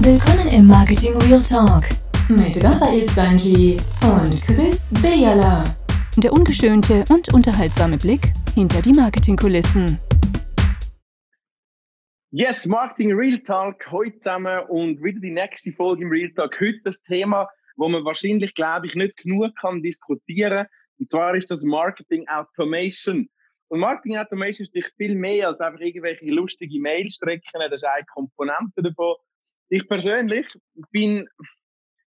Willkommen im Marketing Real Talk mit Raphael Stanji und Chris Bejala. Der ungeschönte und unterhaltsame Blick hinter die Marketingkulissen. Yes, Marketing Real Talk heute zusammen und wieder die nächste Folge im Real Talk. Heute das Thema, wo man wahrscheinlich, glaube ich, nicht genug kann diskutieren. Und zwar ist das Marketing Automation. Und Marketing Automation ist viel mehr als einfach irgendwelche lustige Mailstrecken. Das ist eine Komponente davon. Ich persönlich bin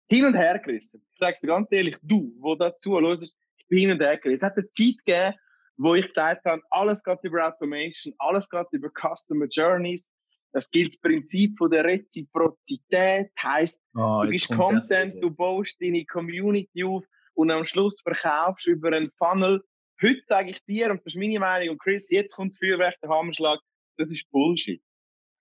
hin und her gerissen. Ich sage dir ganz ehrlich, du, wo dazu hörst, ich bin hin und her gerissen. Es hat eine Zeit gegeben, wo ich gesagt habe, alles geht über Automation, alles geht über Customer Journeys. Das gilt das Prinzip von der Reziprozität, heißt, oh, du bist Content, du baust deine Community auf und am Schluss verkaufst über einen Funnel. Heute sage ich dir, und das ist meine Meinung, und Chris, jetzt kommt das Feuerwerk, der Hammerschlag, das ist Bullshit.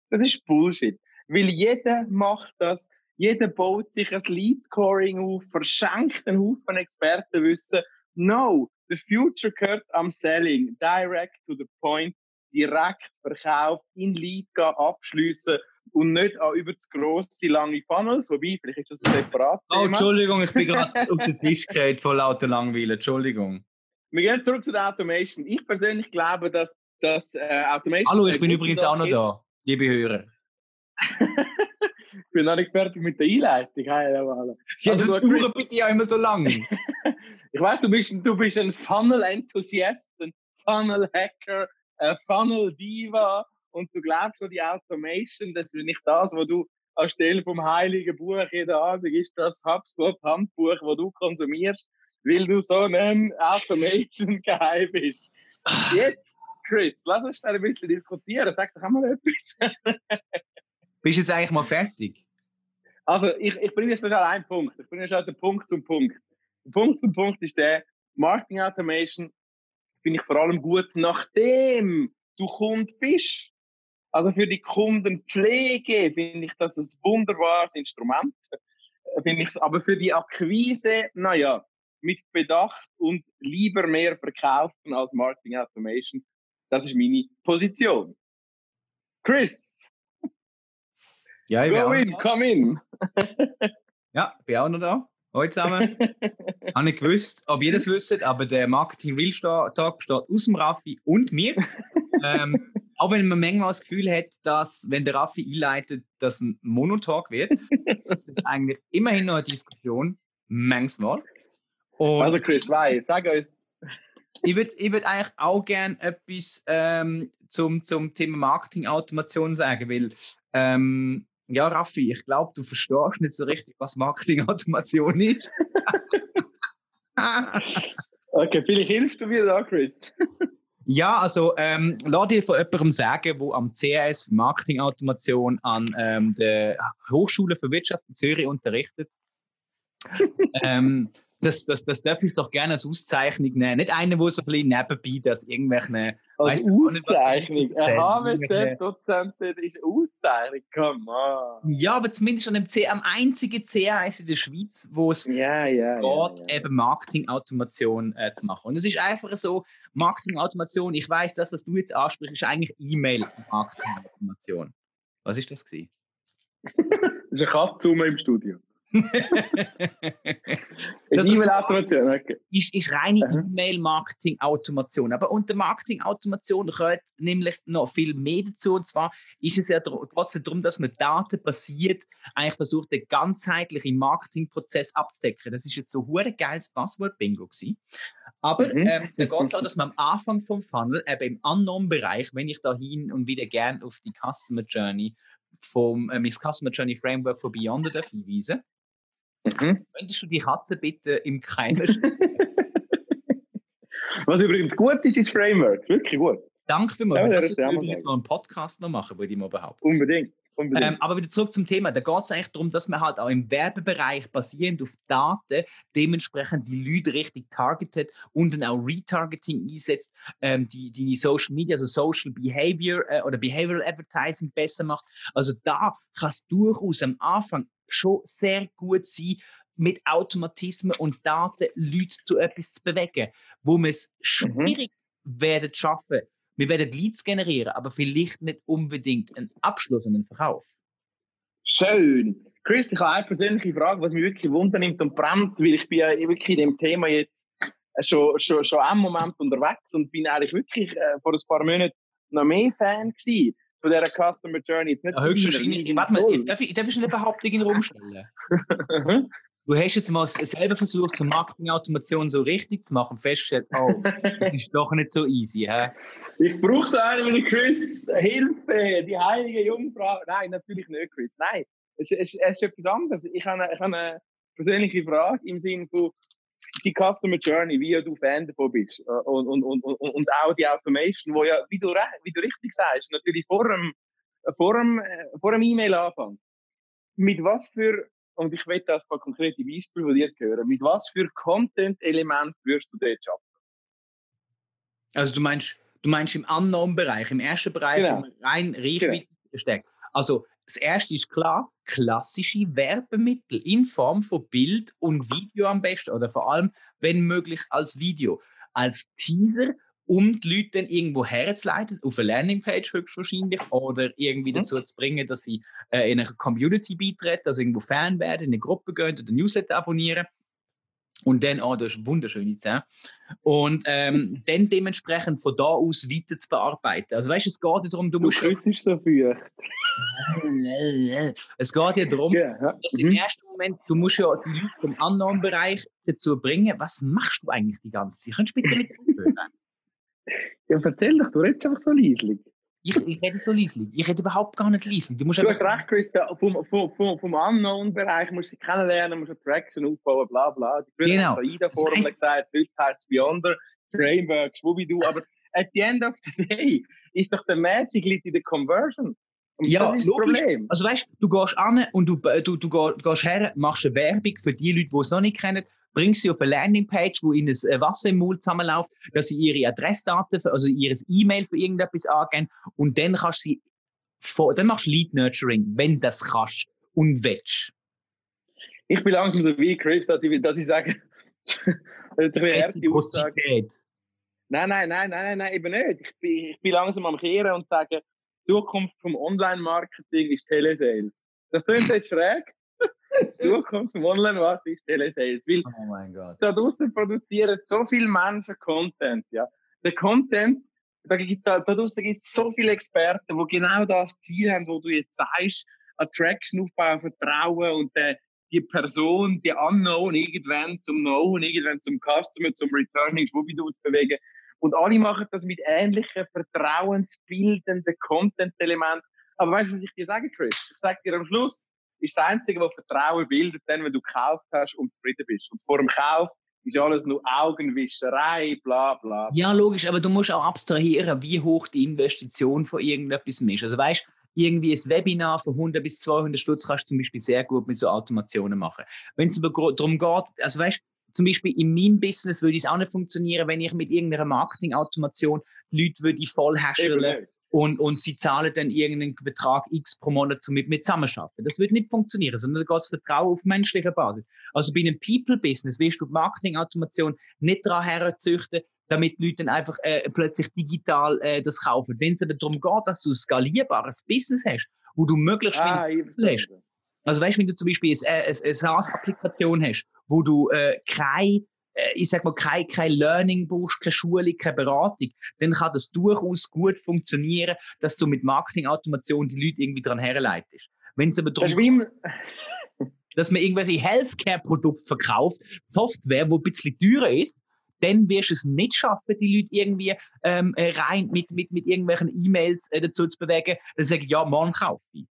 Das ist Bullshit. Weil jeder macht das, jeder baut sich ein Lead-Scoring auf, verschenkt einen Haufen Expertenwissen. No, the future gehört am Selling, direct to the point, direkt Verkauf in Lead gehen, abschliessen und nicht auch über das grosse, lange Funnels, wobei, vielleicht ist das ein separat. Oh, Entschuldigung, ich bin gerade auf den Tisch gehalten von lauter Langweilen, Entschuldigung. Wir gehen zurück zu der Automation. Ich persönlich glaube, dass das äh, Automation... Hallo, ich bin übrigens auch noch da, liebe Hörer. Ich bin noch nicht fertig mit der Einleitung. Hey, ja, das also, dauert bitte ja immer so lange. ich weiß, du bist, du bist ein Funnel-Enthusiast, ein Funnel-Hacker, ein Funnel-Diva und du glaubst an die Automation, das ist nicht das, was du anstelle vom heiligen Buch jeden Abend ist das HubSpot-Handbuch, das du konsumierst, weil du so ein Automation-Geheim bist. Jetzt, Chris, lass uns ein bisschen diskutieren. Sag doch einmal etwas. Bist du jetzt eigentlich mal fertig? Also, ich, ich bringe jetzt noch einen Punkt. Ich bringe jetzt den Punkt zum Punkt. Der Punkt zum Punkt ist der, Marketing Automation finde ich vor allem gut, nachdem du Kunde bist. Also für die Kundenpflege finde ich das ein wunderbares Instrument. Finde ich, aber für die Akquise, naja, mit Bedacht und lieber mehr verkaufen als Marketing Automation. Das ist meine Position. Chris, ja, ich Go in, come in. ja, bin auch noch da. Hallo zusammen. Habe nicht gewusst, ob ihr das wisst, aber der Marketing Real Talk besteht aus dem Raffi und mir. ähm, auch wenn man manchmal das Gefühl hat, dass, wenn der Raffi einleitet, das ein Monotalk wird, das ist eigentlich immerhin noch eine Diskussion, manchmal. Und also Chris, weiß, sag uns. Ich würde ich würd eigentlich auch gerne etwas ähm, zum, zum Thema Marketing-Automation sagen, weil ähm, ja, Raffi, ich glaube, du verstehst nicht so richtig, was Marketing-Automation ist. okay, vielleicht hilfst du mir da, Chris. ja, also ähm, lass dir von jemandem sagen, der am CS Marketing-Automation an ähm, der Hochschule für Wirtschaft in Zürich unterrichtet. ähm, das, das, das darf ich doch gerne als Auszeichnung nehmen. Nicht eine, wo so ein bisschen nebenbei das irgendwelche. Als Auszeichnung? Ein HWZ-Dozent ist Auszeichnung, come on. Ja, aber zumindest an dem C, am einzigen CAS in der Schweiz, wo es ja, ja, geht, ja. eben Marketing-Automation äh, zu machen. Und es ist einfach so, Marketing-Automation, ich weiß, das, was du jetzt ansprichst, ist eigentlich E-Mail-Marketing-Automation. Was ist das gewesen? das ist ein Katze im Studio das ist, okay. ist, ist reine E-Mail-Marketing-Automation. Aber unter Marketing-Automation gehört nämlich noch viel mehr dazu. Und zwar ist es ja darum, dass man datenbasiert eigentlich versucht, den ganzheitlichen Marketingprozess abzudecken. Das ist jetzt so ein geiles Passwort-Bingo gewesen. Aber mhm. ähm, da geht es auch, dass man am Anfang vom Funnel, eben im Unknown-Bereich, wenn ich da hin und wieder gerne auf die Customer Journey vom äh, Customer Journey Framework von Beyond hinweisen Mhm. Könntest du die Katze bitte im Keim Was übrigens gut ist, ist Framework. Wirklich gut. Danke für Ja, das übrigens mal einen Podcast noch machen, würde ich mal behaupten. Unbedingt. Ähm, aber wieder zurück zum Thema. Da geht es eigentlich darum, dass man halt auch im Werbebereich basierend auf Daten dementsprechend die Leute richtig targetet und dann auch Retargeting einsetzt, ähm, die, die Social Media, also Social Behavior äh, oder Behavioral Advertising besser macht. Also da kann es durchaus am Anfang schon sehr gut sein, mit Automatismen und Daten Leute zu etwas zu bewegen, wo man es mhm. schwierig mhm. werden schaffen. Wir werden Leads generieren, aber vielleicht nicht unbedingt einen Abschluss und einen Verkauf. Schön. Chris, ich habe eine persönliche Frage, was mich wirklich wundernimmt und brennt, weil ich bin ja wirklich in dem Thema jetzt schon, schon, schon einen Moment unterwegs und bin eigentlich wirklich äh, vor ein paar Monaten noch mehr Fan gewesen von dieser Customer Journey. Nicht ja, höchstwahrscheinlich. Warte mal, darf ich, darf ich eine Behauptung in den Raum stellen? du hast jetzt mal selber versucht, zur Marketing-Automation so richtig zu machen und festgestellt, oh, das ist doch nicht so easy. Hä? Ich brauche so einen wie Chris. Hilfe, die heilige Jungfrau. Nein, natürlich nicht, Chris. Nein, es, es, es ist etwas anderes. Ich habe, eine, ich habe eine persönliche Frage im Sinne von die Customer Journey, wie du Fan davon bist. Äh, und, und, und, und auch die Automation, wo ja, wie du, wie du richtig sagst, natürlich vor dem, vor dem, vor dem E-Mail anfängt. Mit was für, und ich will das paar konkrete Beispiele von dir hören, mit was für Content-Element wirst du dort schaffen? Also du meinst, du meinst im Unknown-Bereich, im ersten Bereich, genau. rein Reichweite genau. steckt. Also das erste ist klar, klassische Werbemittel in Form von Bild und Video am besten oder vor allem, wenn möglich, als Video. Als Teaser, um die Leute dann irgendwo herzuleiten, auf eine Landingpage höchstwahrscheinlich, oder irgendwie mhm. dazu zu bringen, dass sie äh, in einer Community beitreten, also irgendwo Fan werden, in eine Gruppe gehen oder Newsletter abonnieren. Und dann, oh, das ist wunderschöne Zähne. Und ähm, dann dementsprechend von da aus weiter zu bearbeiten. Also weißt du, es geht darum, du, du musst. So feucht. es geht ja darum, ja, dass mhm. im ersten Moment, du musst ja die Leute im anderen Bereich dazu bringen, was machst du eigentlich die ganze Zeit? Könntest du bitte mit umgehen? Ja, erzähl doch, du redest einfach so leislich. Ich, ich rede so leislich. Ich rede überhaupt gar nicht leislich. Du, musst du hast recht, Chris. Vom, vom, vom, vom Unknown-Bereich musst du kennenlernen, musst du Traction aufbauen, bla bla. Die genau. AIDA-Formel das heißt, gesagt, heute heißt es Beyonder, Framework, Schwubidu. Aber at the end of the day ist doch der Magic liegt in der Conversion. Und ja, das ist das Problem. Also weißt du, gehst an und du, du, du, gehst her, machst eine Werbung für die Leute, die es noch nicht kennen, bringst sie auf eine Landingpage, wo ihnen das Wasser im Mund zusammenläuft, dass sie ihre Adressdaten, also ihr E-Mail für irgendetwas angeben und dann kannst sie, dann machst du Lead Nurturing, wenn das kannst und willst. Ich bin langsam so wie Chris, dass ich, dass ich sage, das ist eine Aussage. Nein, nein, nein, nein, nein, eben nicht. Ich bin, ich bin langsam am Kehren und sage, Zukunft vom Online-Marketing ist Telesales. Das klingt jetzt schräg. Zukunft vom Online-Marketing ist Telesales. Weil oh mein Gott. Da draußen produzieren so viele Menschen Content. Ja. Der Content, da, gibt, da, da draußen gibt es so viele Experten, die genau das Ziel haben, wo du jetzt sagst, Attraction aufbauen, Vertrauen und der, die Person, die Unknown irgendwann zum Known, irgendwann zum Customer, zum Returning Schwubidu zu bewegen. Und alle machen das mit ähnlichen vertrauensbildenden Content-Elementen. Aber weißt du, was ich dir sage, Chris? Ich sage dir am Schluss, ist das Einzige, was Vertrauen bildet, dann, wenn du gekauft hast und zufrieden bist. Und vor dem Kauf ist alles nur Augenwischerei, bla bla. Ja, logisch, aber du musst auch abstrahieren, wie hoch die Investition von irgendetwas ist. Also weißt irgendwie ein Webinar von 100 bis 200 Stutz kannst du zum Beispiel sehr gut mit so Automationen machen. Wenn es aber darum geht, also weißt zum Beispiel in meinem Business würde es auch nicht funktionieren, wenn ich mit irgendeiner Marketing-Automation Leute würde voll herstellen und, und sie zahlen dann irgendeinen Betrag X pro Monat, um mit mir zusammenarbeiten. Das würde nicht funktionieren, sondern da geht Vertrauen auf menschlicher Basis. Also bei einem People-Business wirst du Marketing-Automation nicht daran herzüchten, damit die Leute dann einfach äh, plötzlich digital äh, das kaufen. Wenn es aber darum geht, dass du ein skalierbares Business hast, wo du möglichst ah, hast, also weißt du, wenn du zum Beispiel eine, eine, eine SaaS-Applikation hast, wo du äh, kein äh, ich sag mal, kein, kein Learning brauchst, keine Schulung, keine Beratung, dann kann das durchaus gut funktionieren, dass du mit Marketing-Automation die Leute irgendwie dran herleitest. Wenn es aber darum dass man irgendwelche Healthcare-Produkte verkauft, Software, wo ein bisschen teurer ist, dann wirst du es nicht schaffen, die Leute irgendwie ähm, äh, rein mit, mit, mit irgendwelchen E-Mails äh, dazu zu bewegen, dass sie sagen, ja, morgen kaufe ich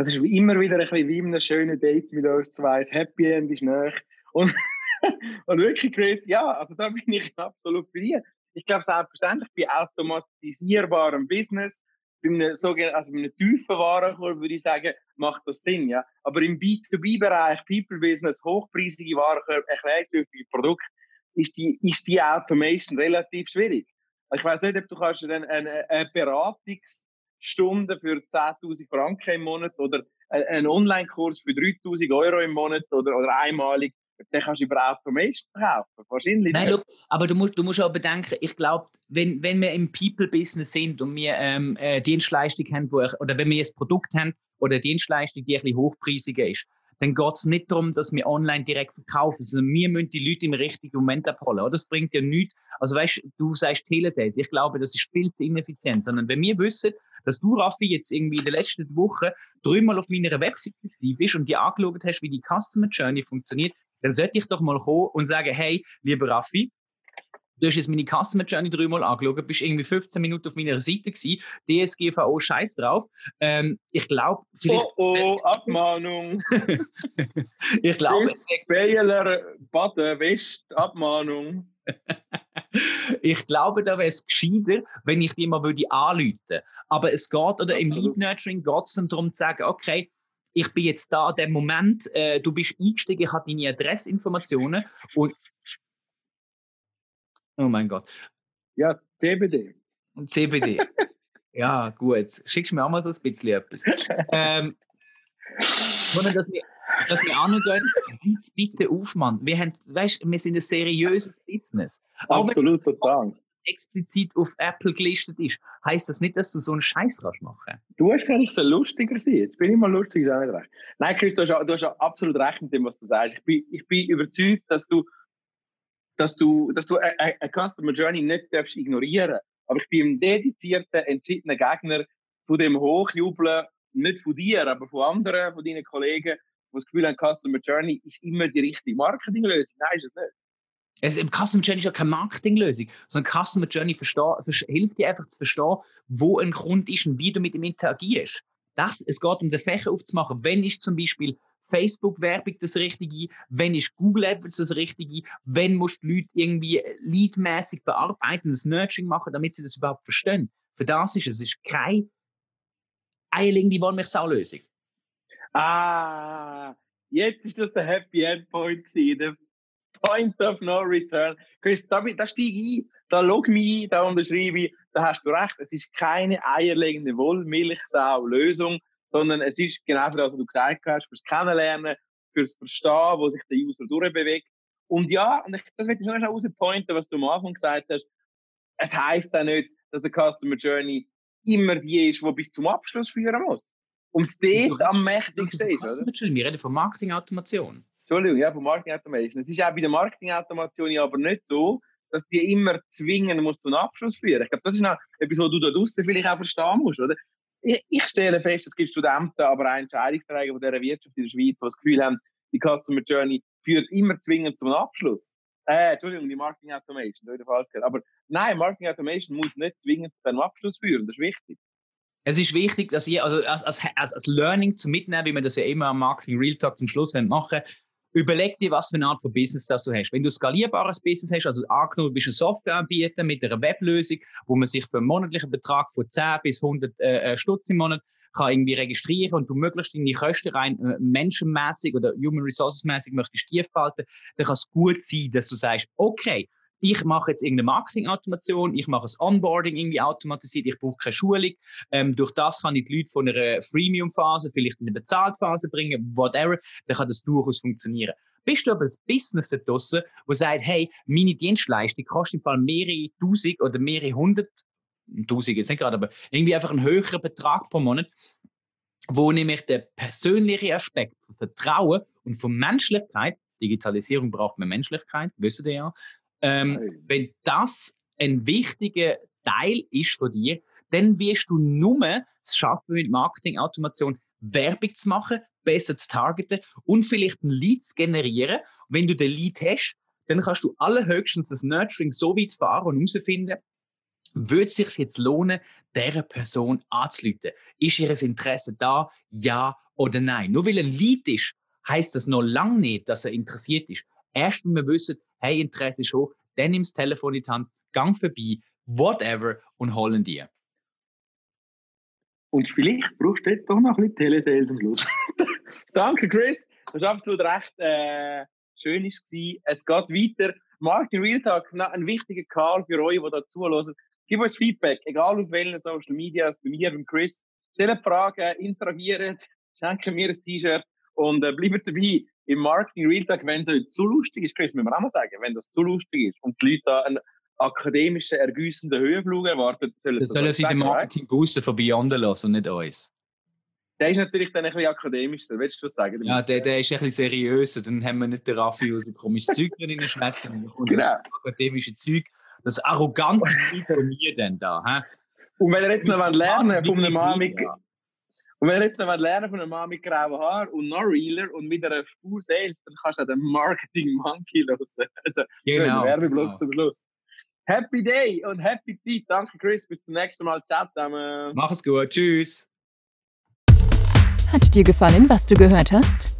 das ist immer wieder ein bisschen wie in einem schönen Date mit uns zwei. Das Happy End ist nach. Und, und wirklich, Chris, ja, also da bin ich absolut für dich. Ich glaube, selbstverständlich bei automatisierbarem Business, bei einem, sogenannten, also bei einem tiefen Warenkorb würde ich sagen, macht das Sinn, ja. Aber im B2B-Bereich, People-Business, hochpreisige Warenkorb, erklärungsbedürftige Produkt, ist die, ist die Automation relativ schwierig. Ich weiß nicht, ob du kannst eine, eine Beratungs- Stunden für 10.000 Franken im Monat oder einen Online-Kurs für 3.000 Euro im Monat oder, oder einmalig, den kannst du über Automation kaufen. Wahrscheinlich Nein, look, aber du musst, du musst auch bedenken, ich glaube, wenn, wenn wir im People-Business sind und wir ähm, äh, Dienstleistung haben, wo ich, oder wenn wir ein Produkt haben, oder eine Dienstleistung, die ein bisschen hochpreisiger ist, dann geht es nicht darum, dass wir online direkt verkaufen, sondern wir müssen die Leute im richtigen Moment abholen. Oder? Das bringt ja nichts. Also weißt du, sagst Telesales. Ich glaube, das ist viel zu ineffizient. Sondern wenn wir wissen, dass du, Raffi, jetzt irgendwie in der letzten Woche dreimal auf meiner Webseite bist und dir angeschaut hast, wie die Customer Journey funktioniert, dann sollte ich doch mal kommen und sagen, hey, lieber Raffi, Du hast jetzt meine Customer Journey dreimal angeschaut, bist irgendwie 15 Minuten auf meiner Seite gewesen, DSGVO scheiß drauf. Ähm, ich glaube, vielleicht. Oh, oh, Abmahnung. ich glaube. Bayer, Baden, West, Abmahnung. ich glaube, da wäre es gescheiter, wenn ich die mal würde anrufen Aber es geht, oder im Lead Nurturing geht es darum zu sagen, okay, ich bin jetzt da, der Moment, äh, du bist eingestiegen, ich habe deine Adressinformationen und Oh mein Gott. Ja, CBD. CBD. ja, gut. Schickst mir auch mal so ein bisschen etwas. ähm, sondern, dass wir, dass wir angehen, jetzt bitte auf, Mann. Wir, haben, weißt, wir sind ein seriöses Business. Absolut, total. Explizit auf Apple gelistet ist, heißt das nicht, dass du so einen Scheiß kannst machen Du hast gesagt, ich lustiger sein. Jetzt bin ich mal lustig, ist auch nicht recht. Nein, Chris, du hast, du hast absolut recht mit dem, was du sagst. Ich bin, ich bin überzeugt, dass du dass du, dass du eine Customer Journey nicht darfst ignorieren Aber ich bin ein dedizierter, entschiedener Gegner von dem Hochjubeln, nicht von dir, aber von anderen, von deinen Kollegen, die das Gefühl haben, Customer Journey ist immer die richtige Marketinglösung. Nein, ist es nicht. Es, Customer Journey ist ja keine Marketinglösung, sondern Customer Journey hilft dir einfach zu verstehen, wo ein Kunde ist und wie du mit ihm interagierst. Das, es geht um den Fächer aufzumachen. Wenn ich zum Beispiel Facebook-Werbung das Richtige, wenn ist Google AdWords das Richtige, wenn musst du Leute irgendwie leadmäßig bearbeiten, das Nurturing machen, damit sie das überhaupt verstehen. Für das ist es. Es ist kein Eiling, die wollen mich Lösung. Ah, jetzt ist das der Happy End Point gewesen, der Point of No Return. Chris, da, da steige ich ein, da log mich ein, da unterschreibe ich, da hast du recht, es ist keine eierlegende Wollmilchsau-Lösung, sondern es ist genau das, was du gesagt hast, fürs Kennenlernen, fürs Verstehen, wo sich der User durchbewegt. Und ja, und ich, das wird ich noch rauspointen, was du am Anfang gesagt hast. Es heisst auch nicht, dass der Customer Journey immer die ist, die bis zum Abschluss führen muss. Und dort am mächtigsten ist, oder? Wir reden von Marketing-Automation. Entschuldigung, ja, von Marketing-Automation. Es ist auch bei der Marketing-Automation aber nicht so, dass die immer zwingen muss zum Abschluss führen. Ich glaube, das ist noch etwas, was du da draußen vielleicht auch verstehen musst, oder? ich, ich stelle fest, es gibt Studenten, aber auch Entscheidungsträger von dieser Wirtschaft in der Schweiz, die das Gefühl haben, die Customer Journey führt immer zwingend zum Abschluss. Äh, Entschuldigung, die Marketing Automation, da falsch Aber nein, Marketing Automation muss nicht zwingend zu einem Abschluss führen, das ist wichtig. Es ist wichtig, dass ihr, also als, als, als Learning zu mitnehmen, wie wir das ja immer am Marketing Real Talk zum Schluss machen, Überleg dir, was für eine Art von Business das du hast. Wenn du skalierbares Business hast, also angenommen, du bist ein Softwareanbieter mit einer Weblösung, wo man sich für einen monatlichen Betrag von 10 bis 100 äh, äh, Stutz im Monat kann irgendwie registrieren und du möglichst in die Kosten rein äh, menschenmäßig oder human resources mäßig möchtest tief behalten, dann kann es gut sein, dass du sagst, okay, ich mache jetzt irgendeine Marketing-Automation, ich mache das Onboarding irgendwie automatisiert, ich brauche keine Schulung. Ähm, durch das kann ich die Leute von einer Freemium-Phase vielleicht in eine Bezahlphase bringen, whatever, dann kann das durchaus funktionieren. Bist du aber ein Business da draussen, wo sagt, hey, meine Dienstleistung kostet im Fall mehrere Tausend oder mehrere hundert, Tausend jetzt nicht gerade, aber irgendwie einfach einen höheren Betrag pro Monat, wo nämlich der persönliche Aspekt von Vertrauen und von Menschlichkeit, Digitalisierung braucht mehr Menschlichkeit, wissen ihr ja, ähm, wenn das ein wichtiger Teil ist von dir, dann wirst du nur es schaffen, mit Marketing-Automation Werbung zu machen, besser zu targeten und vielleicht ein Lead zu generieren. wenn du den Lead hast, dann kannst du allerhöchstens das Nurturing so weit fahren und herausfinden, würde es sich jetzt lohnen, dieser Person anzuleiten? Ist ihr Interesse da? Ja oder nein? Nur weil ein Lead ist, heißt das noch lange nicht, dass er interessiert ist. Erst wenn wir wissen, hey, Interesse ist hoch, dann nimm das Telefon in die Hand, gang vorbei, whatever und holen dir. Und vielleicht brauchst du doch noch ein bisschen Telesales am Schluss. Danke, Chris. Du hast absolut recht. Äh, schön war es. Es geht weiter. Marketing Real ein wichtiger Call für euch, die da zuhören. Gib uns Feedback, egal auf welchen Social Medias, bei mir, beim Chris. Stellt Fragen, interagiert, schenken mir ein T-Shirt und äh, bleibt dabei im Marketing Real Talk, wenn es zu lustig ist, Chris, müssen wir auch mal sagen, wenn das zu lustig ist und die Leute da einen akademischen, ergüssenden Höhenflug erwarten, sollen das sollen sie den Marketing Booster von Beyond lassen und nicht uns. der ist natürlich dann ein bisschen akademischer, willst du was sagen? Ja, der, der ist ein bisschen seriöser. Dann haben wir nicht den Raffi aus dem komischen Zeug drin in den Schwätzen. Genau. das akademische Zeug, das arrogante Zeug von mir dann da. He? Und wenn er jetzt noch lernen von einem Mann mit... Und wenn jetzt noch lernen von einem Mann mit grauen Haar und noch realer und mit einer Spur Sales, dann kannst du den Marketing Monkey hören. Also, genau. Werbeblock genau. zum Schluss. Happy Day und Happy Zeit. Danke, Chris. Bis zum nächsten Mal. Ciao zusammen. Mach es gut. Tschüss. Hat dir gefallen, was du gehört hast?